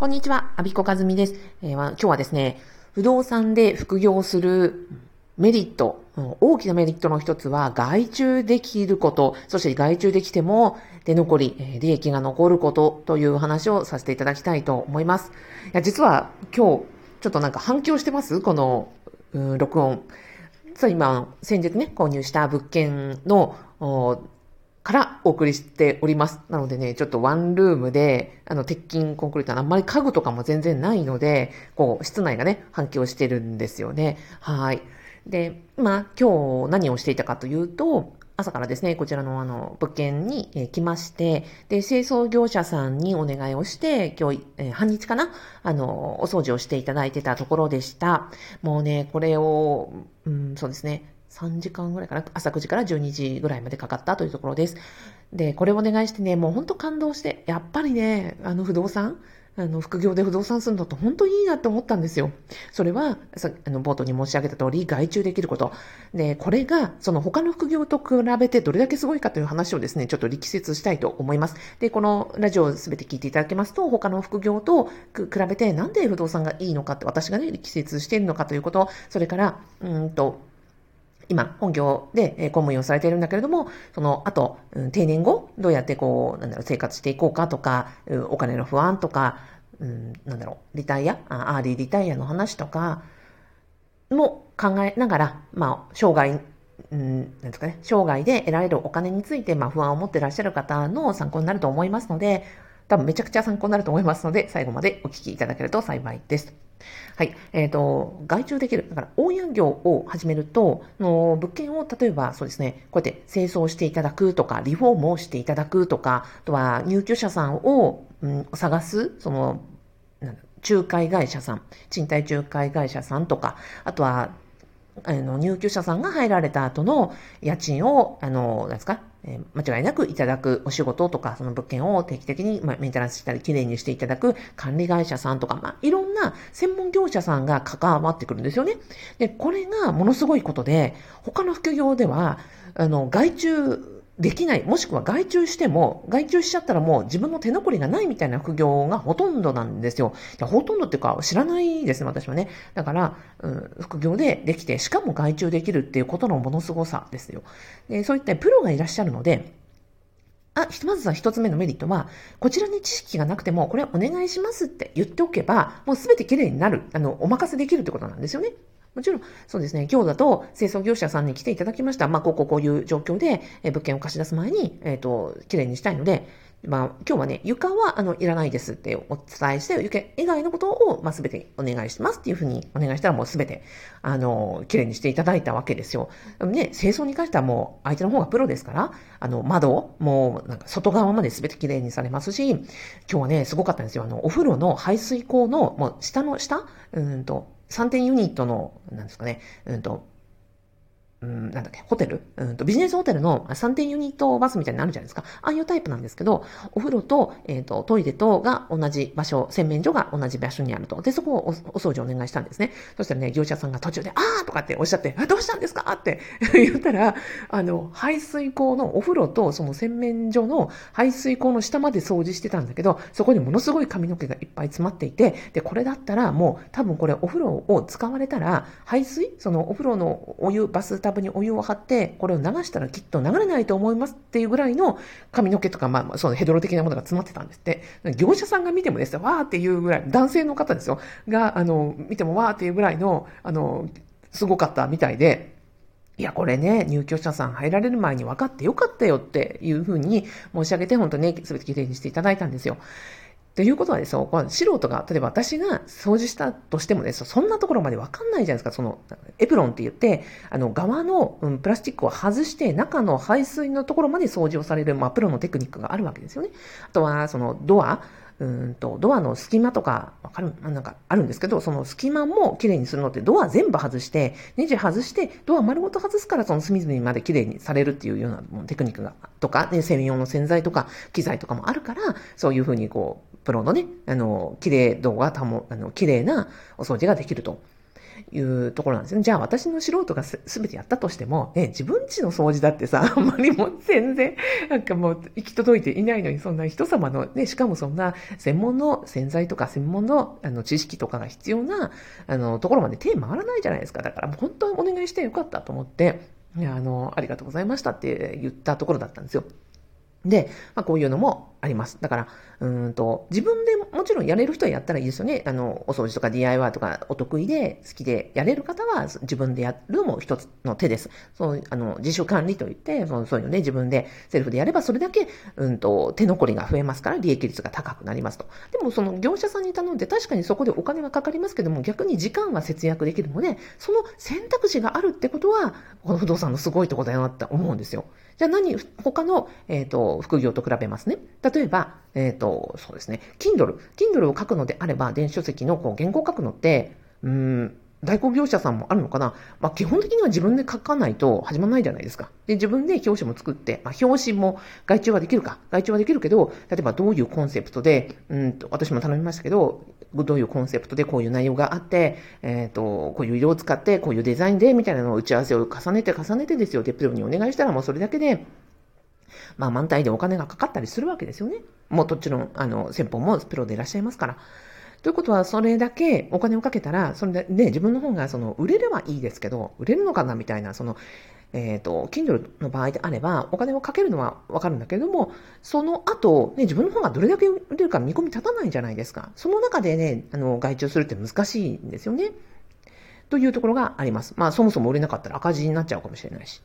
こんにちは、アビコカズミです、えー、今日はですね、不動産で副業するメリット、大きなメリットの一つは外注できること、そして外注できても出残り、利益が残ることという話をさせていただきたいと思います。いや、実は今日、ちょっとなんか反響してます？この、うん、録音。実は今、先日ね、購入した物件の、からお送りしております。なのでね、ちょっとワンルームで、あの、鉄筋コンクリートあんまり家具とかも全然ないので、こう、室内がね、反響してるんですよね。はい。で、まあ、今日何をしていたかというと、朝からですね、こちらのあの、物件に、え来まして、で、清掃業者さんにお願いをして、今日、え半日かなあの、お掃除をしていただいてたところでした。もうね、これを、うん、そうですね、3時間ぐらいかな、朝9時から12時ぐらいまでかかったというところです。で、これをお願いしてね、もう本当感動して、やっぱりね、あの不動産、あの、副業で不動産するのって本当にいいなって思ったんですよ。それは、さあの、冒頭に申し上げた通り、外注できること。で、これが、その他の副業と比べてどれだけすごいかという話をですね、ちょっと力説したいと思います。で、このラジオをすべて聞いていただけますと、他の副業と比べて、なんで不動産がいいのかって、私がね、力説しているのかということ、それから、うんと、今、本業で公務員をされているんだけれども、その後、定年後、どうやってこう、なんだろう、生活していこうかとか、お金の不安とか、うん、なんだろう、リタイア、アーリーリタイアの話とか、も考えながら、まあ、生涯、うん、なんですかね、生涯で得られるお金について、まあ、不安を持っていらっしゃる方の参考になると思いますので、多分めちゃくちゃ参考になると思いますので、最後までお聞きいただけると幸いです。はい。えっ、ー、と、外注できる。だから、大家業を始めると、の物件を例えばそうですね、こうやって清掃していただくとか、リフォームをしていただくとか、あとは入居者さんを、うん、探す、その、仲介会社さん、賃貸仲介会社さんとか、あとは、あの、入居者さんが入られた後の家賃を、あの、なんですか、え、間違いなくいただくお仕事とか、その物件を定期的に、ま、メンテナンスしたり、きれいにしていただく管理会社さんとか、まあ、いろんな専門業者さんが関わってくるんですよね。で、これがものすごいことで、他の副業では、あの、外注できない、もしくは外注しても、外注しちゃったらもう自分の手残りがないみたいな副業がほとんどなんですよ。いやほとんどっていうか知らないですね、私はね。だから、うん、副業でできて、しかも外注できるっていうことのものすごさですよ。でそういったプロがいらっしゃるので、あ、ひとまずは一つ目のメリットは、こちらに知識がなくても、これお願いしますって言っておけば、もうすべて綺麗になる、あの、お任せできるってことなんですよね。もちろん、そうですね、今日だと清掃業者さんに来ていただきました。まあ、こうこうこういう状況で、え物件を貸し出す前に、えっ、ー、と、綺麗にしたいので、まあ、今日はね、床は、あの、いらないですってお伝えして、床以外のことを、まあ、すべてお願いしますっていうふうにお願いしたら、もうすべて、あの、綺麗にしていただいたわけですよ。ね、清掃に関してはもう、相手の方がプロですから、あの、窓、もう、なんか、外側まですべて綺麗にされますし、今日はね、すごかったんですよ。あの、お風呂の排水口の、もう、下の下、うんと、3点ユニットの、なんですかね、うんと、うん、なんだっけ、ホテル？うんと、ビジネスホテルの3点ユニットバスみたいになるじゃないですか。ああいうタイプなんですけど、お風呂と、えっ、ー、と、トイレとが同じ場所、洗面所が同じ場所にあると。で、そこをおお掃除をお願いしたんですね。そしたらね、業者さんが途中で、あーとかっておっしゃって、どうしたんですか？って 言ったら、あの、排水口のお風呂とその洗面所の排水口の下まで掃除してたんだけど、そこにものすごい髪の毛がいっぱい詰まっていて、で、これだったらもう多分これお風呂を使われたら、排水？そのお風呂のお湯、バスタブにお湯を張って、これを流したらきっと流れないと思いますっていうぐらいの髪の毛とか、まあ、そのヘドロ的なものが詰まってたんですって。業者さんが見てもですね、わーっていうぐらい、男性の方ですよ、が、あの、見てもわーっていうぐらいの、あの、すごかったみたいで、いや、これね、入居者さん入られる前に分かってよかったよっていうふうに申し上げて、本当ね、すべてきれいにしていただいたんですよ。ということはですよ、素人が、例えば私が掃除したとしてもですそんなところまでわかんないじゃないですか。その、エプロンって言って、あの、側の、うん、プラスチックを外して、中の排水のところまで掃除をされる、まあ、プロのテクニックがあるわけですよね。あとは、その、ドア、うんと、ドアの隙間とか、わかる？なんかあるんですけど、その隙間も綺麗にするのって、ドア全部外して、ネジ外して、ドア丸ごと外すから、その隅々まで綺麗にされるっていうようなテクニックが、とか、ね、専用の洗剤とか、機材とかもあるから、そういうふうにこう、プロのね、あの、綺麗度が保、あの、綺麗なお掃除ができると。いうところなんですね。じゃあ私の素人がすべてやったとしても、ね、自分家の掃除だってさ、あんまりもう全然、なんかもう行き届いていないのに、そんな人様の、ね、しかもそんな専門の洗剤とか専門のあの知識とかが必要な、あの、ところまで手回らないじゃないですか。だからもう本当にお願いしてよかったと思って、あの、ありがとうございましたって言ったところだったんですよ。で、まあ、こういうのもあります。だから、うんと、自分でもちろんやれる人はやったらいいですよね。あの、お掃除とか DIY とかお得意で好きでやれる方は自分でやるも一つの手です。そう、あの、自主管理といって、そうそういうのね、自分でセルフでやればそれだけ、うんと、手残りが増えますから利益率が高くなりますと。でもその業者さんに頼んで確かにそこでお金はかかりますけども、逆に時間は節約できるので、その選択肢があるってことは、この不動産のすごいところだよなって思うんですよ。じゃあ何、他の、えっ、ー、と、副業と比べますね。例えば、えっ、ー、と、そうですね、Kindle。Kindle を書くのであれば、電子書籍のこう原稿を書くのって、うん、代行業者さんもあるのかなまあ、基本的には自分で書かないと始まらないじゃないですか。で、自分で表紙も作って、まあ、表紙も外注はできるか。外注はできるけど、例えばどういうコンセプトで、うんと、私も頼みましたけど、どういうコンセプトでこういう内容があって、えっ、ー、と、こういう色を使って、こういうデザインで、みたいなのを打ち合わせを重ねて重ねてですよ。で、プロにお願いしたらもうそれだけで、まあ満体でお金がかかったりするわけですよね。もうもちろん、あの、先方もプロでいらっしゃいますから。ということは、それだけお金をかけたら、それで、ね、自分の本が、その、売れればいいですけど、売れるのかなみたいな、その、えっ、ー、と、Kindle の場合であれば、お金をかけるのはわかるんだけれども、その後、ね、自分の本がどれだけ売れるか見込み立たないじゃないですか。その中でね、あの、外注するって難しいんですよね。というところがあります。まあ、そもそも売れなかったら赤字になっちゃうかもしれないし。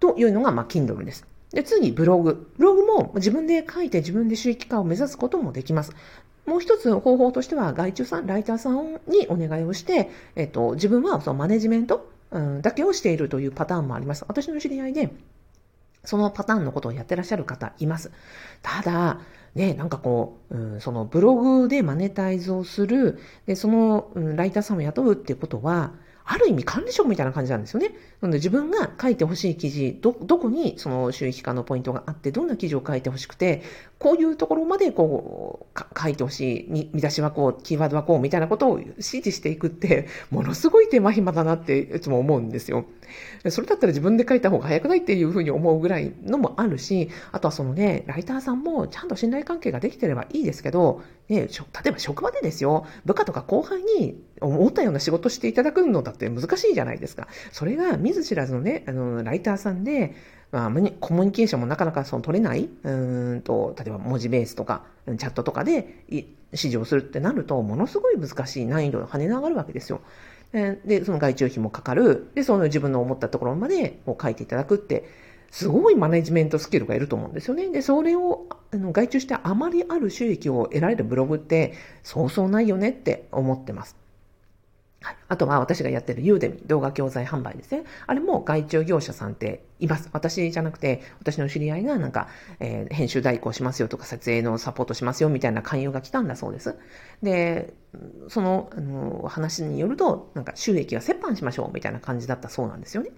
というのが、まあ、Kindle です。で、次、ブログ。ブログも自分で書いて自分で収益化を目指すこともできます。もう一つ方法としては、外注さん、ライターさんにお願いをして、えっと、自分はそのマネジメント、うん、だけをしているというパターンもあります。私の知り合いで、そのパターンのことをやってらっしゃる方います。ただ、ね、なんかこう、うん、そのブログでマネタイズをする、で、その、うん、ライターさんを雇うっていうことは、ある意味管理職みたいな感じなんですよね。なので自分が書いてほしい記事、ど、どこにその収益化のポイントがあって、どんな記事を書いてほしくて、こういうところまでこう、書いてほしい、見出しはこう、キーワードはこう、みたいなことを指示していくって、ものすごい手間暇だなっていつも思うんですよ。それだったら自分で書いた方が早くないっていうふうに思うぐらいのもあるし、あとはそのね、ライターさんもちゃんと信頼関係ができてればいいですけど、ね、例えば職場でですよ、部下とか後輩に思ったような仕事していただくのだって難しいじゃないですか。それが見ず知らずのね、あの、ライターさんで、まあ、コミュニケーションもなかなかその取れない、うんと、例えば文字ベースとか、チャットとかで指示をするってなると、ものすごい難しい難易度が跳ね上がるわけですよ。で、その外注費もかかる。で、その自分の思ったところまでこう書いていただくって、すごいマネジメントスキルがいると思うんですよね。で、それをあの外注してあまりある収益を得られるブログって、そうそうないよねって思ってます。はい。あとは私がやってるユーデミ動画教材販売ですね。あれも外注業者さんっています。私じゃなくて、私の知り合いがなんか、えー、編集代行しますよとか、撮影のサポートしますよみたいな勧誘が来たんだそうです。で、その、あの、話によると、なんか収益は折半しましょうみたいな感じだったそうなんですよね。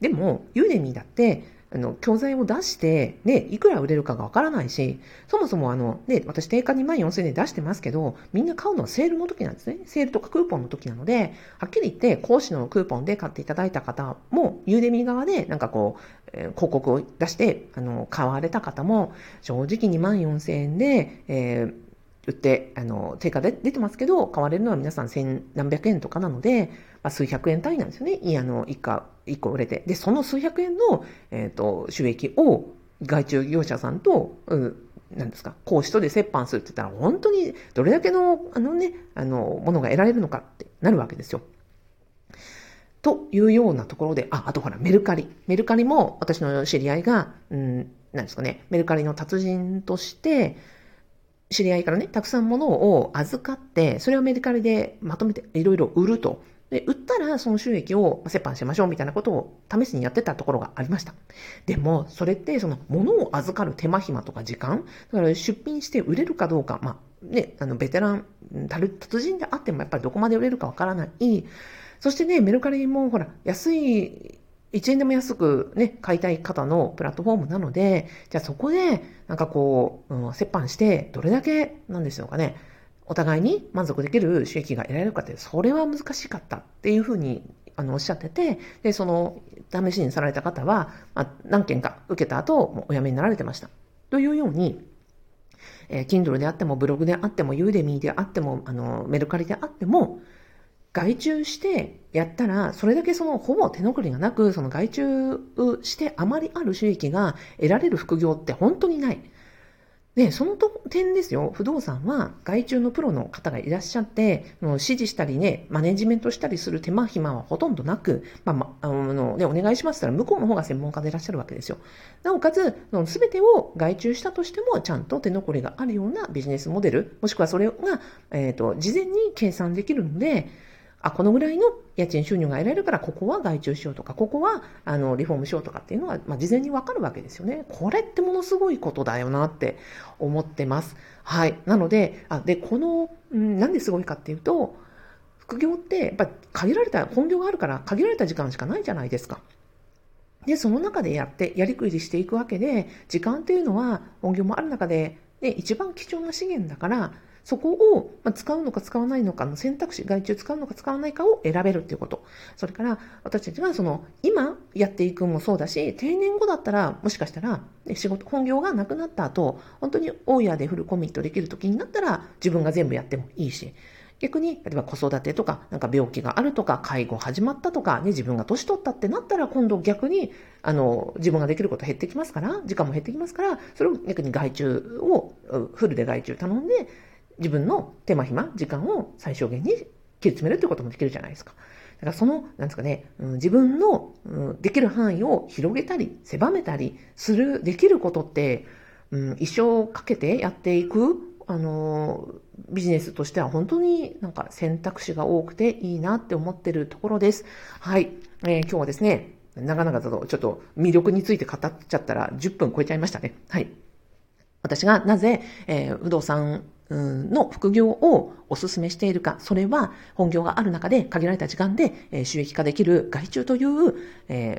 でも、ユーデミだって、あの、教材を出して、ね、いくら売れるかがわからないし、そもそもあの、ね、私定価2万4000円で出してますけど、みんな買うのはセールの時なんですね。セールとかクーポンの時なので、はっきり言って、講師のクーポンで買っていただいた方も、ユーデミ側で、なんかこう、えー、広告を出して、あの、買われた方も、正直2万4000円で、えー売って、あの、定価で出てますけど、買われるのは皆さん千何百円とかなので、まあ、数百円単位なんですよね。いい、あの、一家、一個売れて。で、その数百円の、えっ、ー、と、収益を外注業者さんと、うん、なんですか、講師とで折半するって言ったら、本当にどれだけの、あのね、あの、ものが得られるのかってなるわけですよ。というようなところで、あ、あとほら、メルカリ。メルカリも私の知り合いが、うん、なんですかね、メルカリの達人として、知り合いからね、たくさん物を預かって、それをメルカリでまとめていろいろ売ると。で、売ったらその収益を折半しましょうみたいなことを試しにやってたところがありました。でも、それってその物を預かる手間暇とか時間、だから出品して売れるかどうか、まあね、あの、ベテラン、達人であってもやっぱりどこまで売れるかわからない。そしてね、メルカリもほら、安い1円でも安くね、買いたい方のプラットフォームなので、じゃあそこで、なんかこう、うん、折半して、どれだけ、なんでしょうかね、お互いに満足できる収益が得られるかって、それは難しかったっていうふうにあのおっしゃってて、で、その試しにされた方は、まあ、何件か受けた後、もうお辞めになられてました。というように、えー、Kindle であっても、ブログであっても、ユーデミーであっても、あの、メルカリであっても、外注してやったら、それだけそのほぼ手残りがなく、その外注してあまりある収益が得られる副業って本当にない。で、その点ですよ、不動産は外注のプロの方がいらっしゃって、指示したりね、マネジメントしたりする手間暇はほとんどなく、まあ、まあのね、お願いしますったら向こうの方が専門家でいらっしゃるわけですよ。なおかつ、すべてを外注したとしても、ちゃんと手残りがあるようなビジネスモデル、もしくはそれが、えっ、ー、と、事前に計算できるので、あ、このぐらいの家賃収入が得られるから、ここは外注しようとか、ここは、あの、リフォームしようとかっていうのは、まあ、事前にわかるわけですよね。これってものすごいことだよなって思ってます。はい。なので、あ、で、この、うん、なんですごいかっていうと、副業って、やっぱ限られた、本業があるから限られた時間しかないじゃないですか。で、その中でやって、やりくりしていくわけで、時間っていうのは本業もある中で、ね、一番貴重な資源だから、そこを使うのか使わないのかの選択肢、外注使うのか使わないかを選べるっていうこと。それから私たちがその今やっていくもそうだし、定年後だったらもしかしたら仕事、本業がなくなった後、本当に大家でフルコミットできる時になったら自分が全部やってもいいし、逆に、例えば子育てとか、なんか病気があるとか、介護始まったとか、ね、自分が年取ったってなったら、今度逆に、あの、自分ができること減ってきますから、時間も減ってきますから、それを逆に外注を、フルで外注頼んで、自分の手間暇、時間を最小限に切り詰めるということもできるじゃないですか。だからその、なんですかね、うん、自分の、うん、できる範囲を広げたり、狭めたりする、できることって、うん、一生かけてやっていく、あの、ビジネスとしては本当になんか選択肢が多くていいなって思ってるところです。はい。えー、今日はですね、長々とちょっと魅力について語っちゃったら10分超えちゃいましたね。はい。私がなぜ、えー、不動産の副業をお勧めしているか、それは本業がある中で限られた時間で収益化できる外注という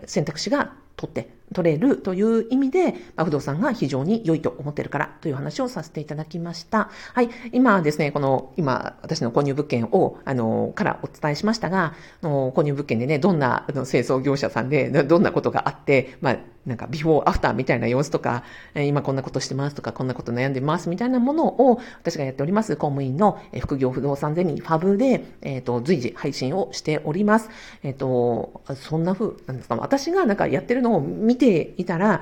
選択肢が取って、取れるという意味で、不動産が非常に良いと思っているからという話をさせていただきました。はい。今ですね、この、今、私の購入物件を、あの、からお伝えしましたが、の購入物件でね、どんなあの清掃業者さんで、どんなことがあって、まあ、なんか、ビフォーアフターみたいな様子とか、今こんなことしてますとか、こんなこと悩んでますみたいなものを、私がやっております、公務員の副業不動産ゼミ、ファブで、えっ、ー、と、随時配信をしております。えっ、ー、と、そんな風、なんですか、私がなんかやってるのを見ていたら、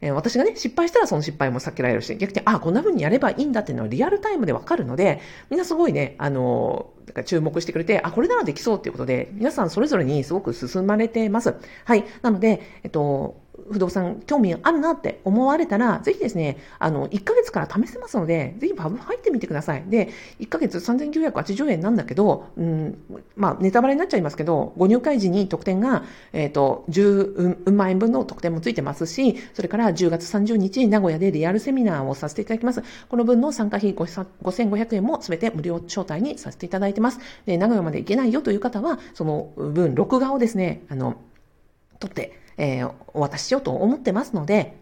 え私がね、失敗したらその失敗も避けられるし、逆に、あ、こんな風にやればいいんだっていうのはリアルタイムでわかるので、みんなすごいね、あの、注目してくれて、あ、これならできそうっていうことで、皆さんそれぞれにすごく進まれてます。はい。なので、えっと、不動産興味あるなって思われたら、ぜひですね、あの、1ヶ月から試せますので、ぜひパブ入ってみてください。で、1ヶ月3980円なんだけど、うん、まあ、ネタバレになっちゃいますけど、ご入会時に特典が、えっ、ー、と、10万円分の特典もついてますし、それから10月30日に、名古屋でリアルセミナーをさせていただきます。この分の参加費5500円もすべて無料招待にさせていただいてます。で、名古屋まで行けないよという方は、その分、録画をですね、あの、取って、えー、お渡ししようと思ってますので、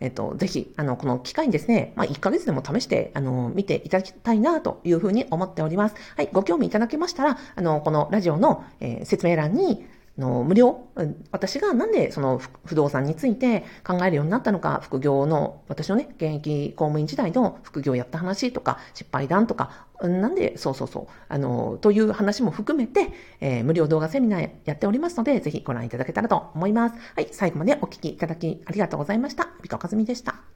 えっ、と、ぜひ、あの、この機会にですね、まあ、1ヶ月でも試して、あの、見ていただきたいな、というふうに思っております。はい、ご興味いただけましたら、あの、このラジオの、えー、説明欄に、の無料、私がなんでその不動産について考えるようになったのか、副業の、私のね、現役公務員時代の副業やった話とか、失敗談とか、なんで、そうそうそう、あの、という話も含めて、えー、無料動画セミナーやっておりますので、ぜひご覧いただけたらと思います。はい、最後までお聞きいただきありがとうございました。美香和美でした。